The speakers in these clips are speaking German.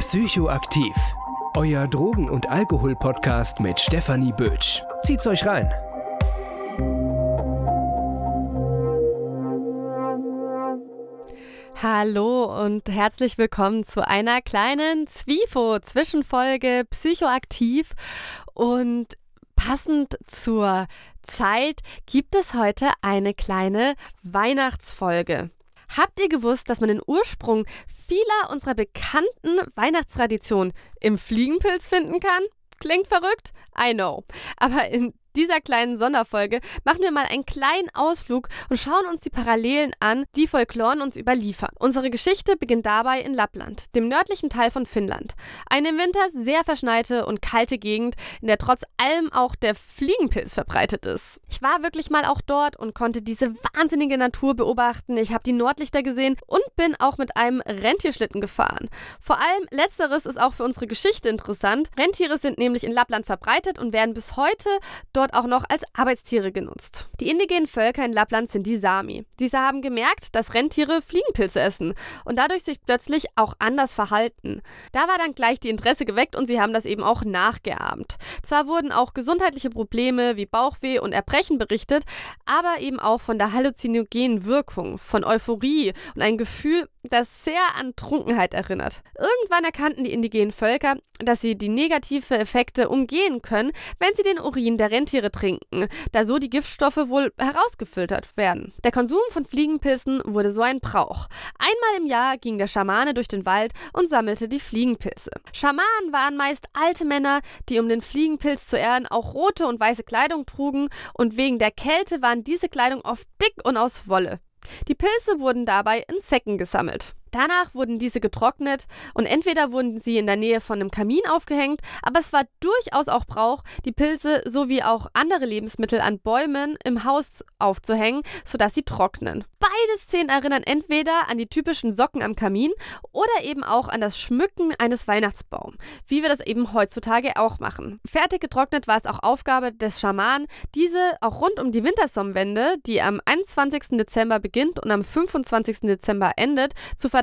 Psychoaktiv. Euer Drogen- und Alkohol-Podcast mit Stefanie Bötsch. Zieht's euch rein. Hallo und herzlich willkommen zu einer kleinen Zwifo-Zwischenfolge Psychoaktiv. Und passend zur Zeit gibt es heute eine kleine Weihnachtsfolge. Habt ihr gewusst, dass man den Ursprung vieler unserer bekannten Weihnachtstraditionen im Fliegenpilz finden kann? Klingt verrückt? I know. Aber in dieser kleinen Sonderfolge machen wir mal einen kleinen Ausflug und schauen uns die Parallelen an, die Folkloren uns überliefern. Unsere Geschichte beginnt dabei in Lappland, dem nördlichen Teil von Finnland. Eine im Winter sehr verschneite und kalte Gegend, in der trotz allem auch der Fliegenpilz verbreitet ist. Ich war wirklich mal auch dort und konnte diese wahnsinnige Natur beobachten. Ich habe die Nordlichter gesehen und bin auch mit einem Rentierschlitten gefahren. Vor allem letzteres ist auch für unsere Geschichte interessant. Rentiere sind nämlich in Lappland verbreitet und werden bis heute dort dort auch noch als Arbeitstiere genutzt. Die indigenen Völker in Lappland sind die Sami. Diese haben gemerkt, dass Rentiere Fliegenpilze essen und dadurch sich plötzlich auch anders verhalten. Da war dann gleich die Interesse geweckt und sie haben das eben auch nachgeahmt. Zwar wurden auch gesundheitliche Probleme wie Bauchweh und Erbrechen berichtet, aber eben auch von der halluzinogenen Wirkung, von Euphorie und ein Gefühl, das sehr an Trunkenheit erinnert. Irgendwann erkannten die indigenen Völker, dass sie die negative Effekte umgehen können, wenn sie den Urin der Rentiere trinken, da so die Giftstoffe wohl herausgefiltert werden. Der Konsum von Fliegenpilzen wurde so ein Brauch. Einmal im Jahr ging der Schamane durch den Wald und sammelte die Fliegenpilze. Schamanen waren meist alte Männer, die um den Fliegenpilz zu ehren auch rote und weiße Kleidung trugen und wegen der Kälte waren diese Kleidung oft dick und aus Wolle. Die Pilze wurden dabei in Säcken gesammelt. Danach wurden diese getrocknet und entweder wurden sie in der Nähe von einem Kamin aufgehängt, aber es war durchaus auch Brauch, die Pilze sowie auch andere Lebensmittel an Bäumen im Haus aufzuhängen, sodass sie trocknen. Beide Szenen erinnern entweder an die typischen Socken am Kamin oder eben auch an das Schmücken eines Weihnachtsbaums, wie wir das eben heutzutage auch machen. Fertig getrocknet war es auch Aufgabe des Schamanen, diese auch rund um die Wintersonnenwende, die am 21. Dezember beginnt und am 25. Dezember endet, zu verteilen.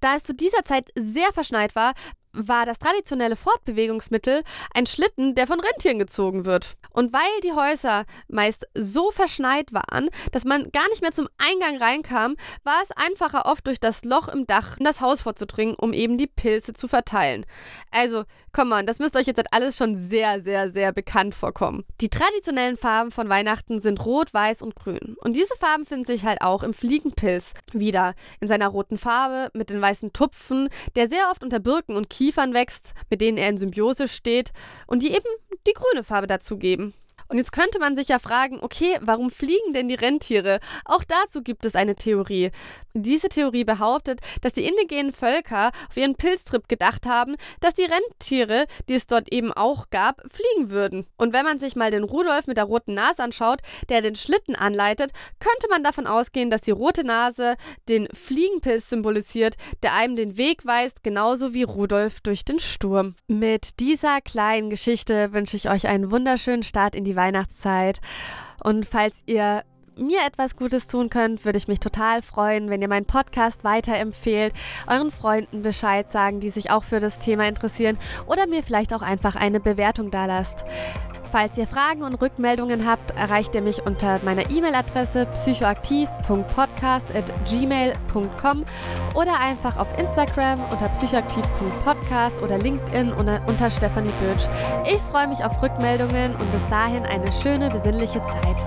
Da es zu dieser Zeit sehr verschneit war, war das traditionelle Fortbewegungsmittel ein Schlitten, der von Rentieren gezogen wird. Und weil die Häuser meist so verschneit waren, dass man gar nicht mehr zum Eingang reinkam, war es einfacher, oft durch das Loch im Dach in das Haus vorzudringen, um eben die Pilze zu verteilen. Also, komm on, das müsste euch jetzt alles schon sehr, sehr, sehr bekannt vorkommen. Die traditionellen Farben von Weihnachten sind Rot, Weiß und Grün. Und diese Farben finden sich halt auch im Fliegenpilz wieder. In seiner roten Farbe mit den weißen Tupfen, der sehr oft unter Birken und Kiefern wächst, mit denen er in Symbiose steht und die eben die grüne Farbe dazu geben. Und jetzt könnte man sich ja fragen, okay, warum fliegen denn die Rentiere? Auch dazu gibt es eine Theorie. Diese Theorie behauptet, dass die indigenen Völker auf ihren Pilztrip gedacht haben, dass die Rentiere, die es dort eben auch gab, fliegen würden. Und wenn man sich mal den Rudolf mit der roten Nase anschaut, der den Schlitten anleitet, könnte man davon ausgehen, dass die rote Nase den Fliegenpilz symbolisiert, der einem den Weg weist, genauso wie Rudolf durch den Sturm. Mit dieser kleinen Geschichte wünsche ich euch einen wunderschönen Start in die Weihnachtszeit. Und falls ihr mir etwas Gutes tun könnt, würde ich mich total freuen, wenn ihr meinen Podcast weiterempfehlt, euren Freunden Bescheid sagen, die sich auch für das Thema interessieren oder mir vielleicht auch einfach eine Bewertung da lasst. Falls ihr Fragen und Rückmeldungen habt, erreicht ihr mich unter meiner E-Mail-Adresse psychoaktiv.podcast.gmail.com oder einfach auf Instagram unter psychoaktiv.podcast oder LinkedIn unter, unter Stefanie Bötsch. Ich freue mich auf Rückmeldungen und bis dahin eine schöne, besinnliche Zeit.